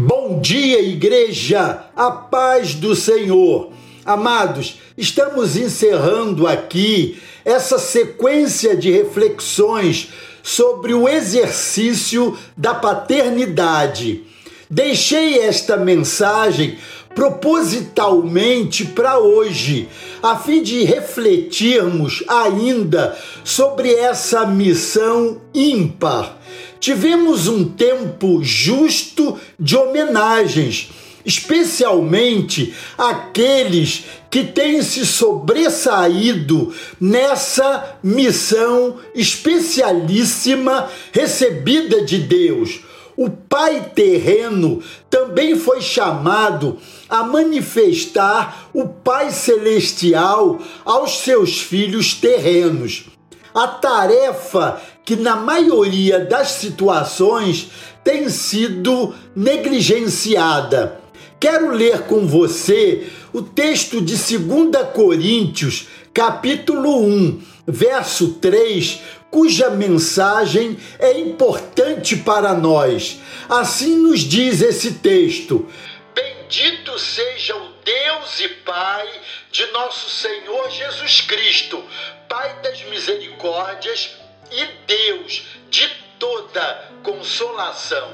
Bom dia, igreja, a paz do Senhor. Amados, estamos encerrando aqui essa sequência de reflexões sobre o exercício da paternidade. Deixei esta mensagem propositalmente para hoje, a fim de refletirmos ainda sobre essa missão ímpar tivemos um tempo justo de homenagens, especialmente aqueles que têm se sobressaído nessa missão especialíssima recebida de Deus. O Pai terreno também foi chamado a manifestar o Pai celestial aos seus filhos terrenos. A tarefa que na maioria das situações tem sido negligenciada. Quero ler com você o texto de 2 Coríntios, capítulo 1, verso 3, cuja mensagem é importante para nós. Assim nos diz esse texto: Bendito seja o Deus e Pai de nosso Senhor Jesus Cristo, Pai das misericórdias e Deus de toda consolação.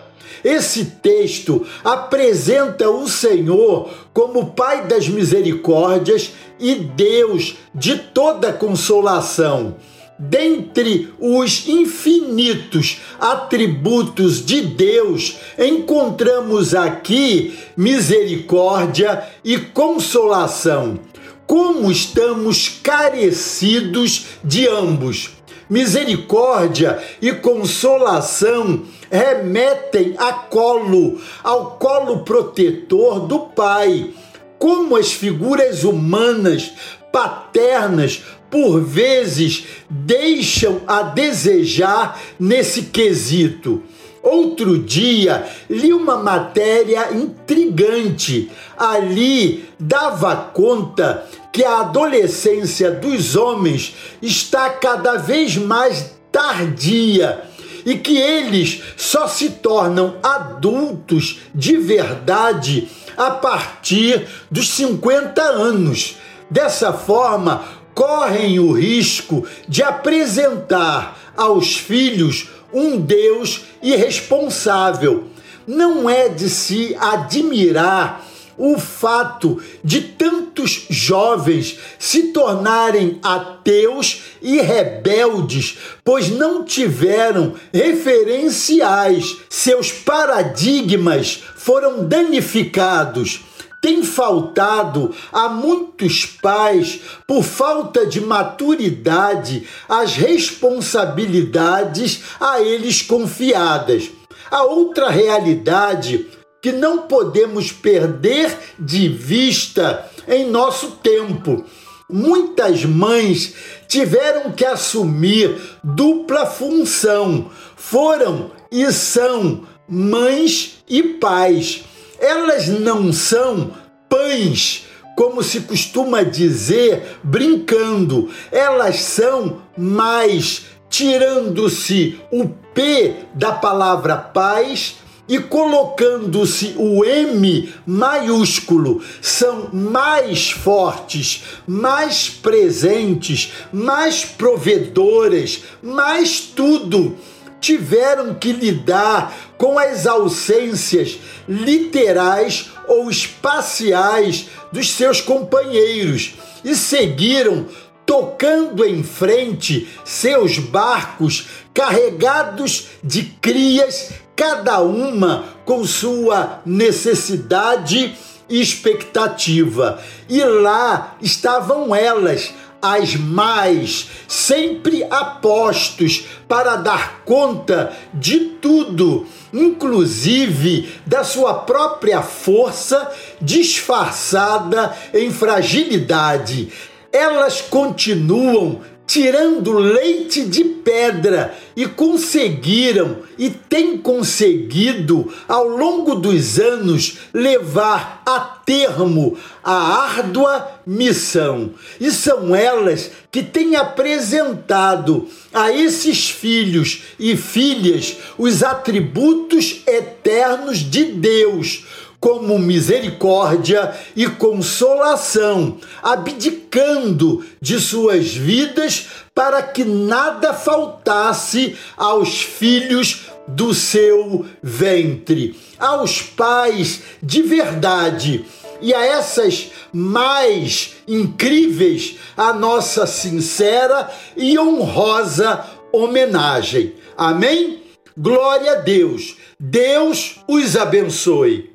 Esse texto apresenta o Senhor como Pai das misericórdias e Deus de toda consolação. Dentre os infinitos atributos de Deus, encontramos aqui misericórdia e consolação. Como estamos carecidos de ambos misericórdia e consolação remetem a colo, ao colo protetor do Pai. Como as figuras humanas paternas por vezes deixam a desejar nesse quesito. Outro dia li uma matéria intrigante. Ali dava conta que a adolescência dos homens está cada vez mais tardia e que eles só se tornam adultos de verdade a partir dos 50 anos. Dessa forma, correm o risco de apresentar aos filhos um Deus irresponsável. Não é de se admirar o fato de tantos jovens se tornarem ateus e rebeldes, pois não tiveram referenciais, seus paradigmas foram danificados tem faltado a muitos pais, por falta de maturidade, as responsabilidades a eles confiadas. A outra realidade que não podemos perder de vista em nosso tempo. Muitas mães tiveram que assumir dupla função. Foram e são mães e pais elas não são pães, como se costuma dizer, brincando. Elas são mais, tirando-se o P da palavra paz e colocando-se o M maiúsculo, são mais fortes, mais presentes, mais provedoras, mais tudo tiveram que lidar com as ausências literais ou espaciais dos seus companheiros e seguiram tocando em frente seus barcos carregados de crias, cada uma com sua necessidade e expectativa. E lá estavam elas as mais, sempre apostos para dar conta de tudo, inclusive da sua própria força disfarçada em fragilidade. Elas continuam tirando leite de pedra e conseguiram e têm conseguido ao longo dos anos levar a termo a árdua missão. E são elas que têm apresentado a esses filhos e filhas os atributos eternos de Deus como misericórdia e consolação, abdicando de suas vidas para que nada faltasse aos filhos do seu ventre, aos pais de verdade. E a essas mais incríveis, a nossa sincera e honrosa homenagem. Amém? Glória a Deus. Deus os abençoe.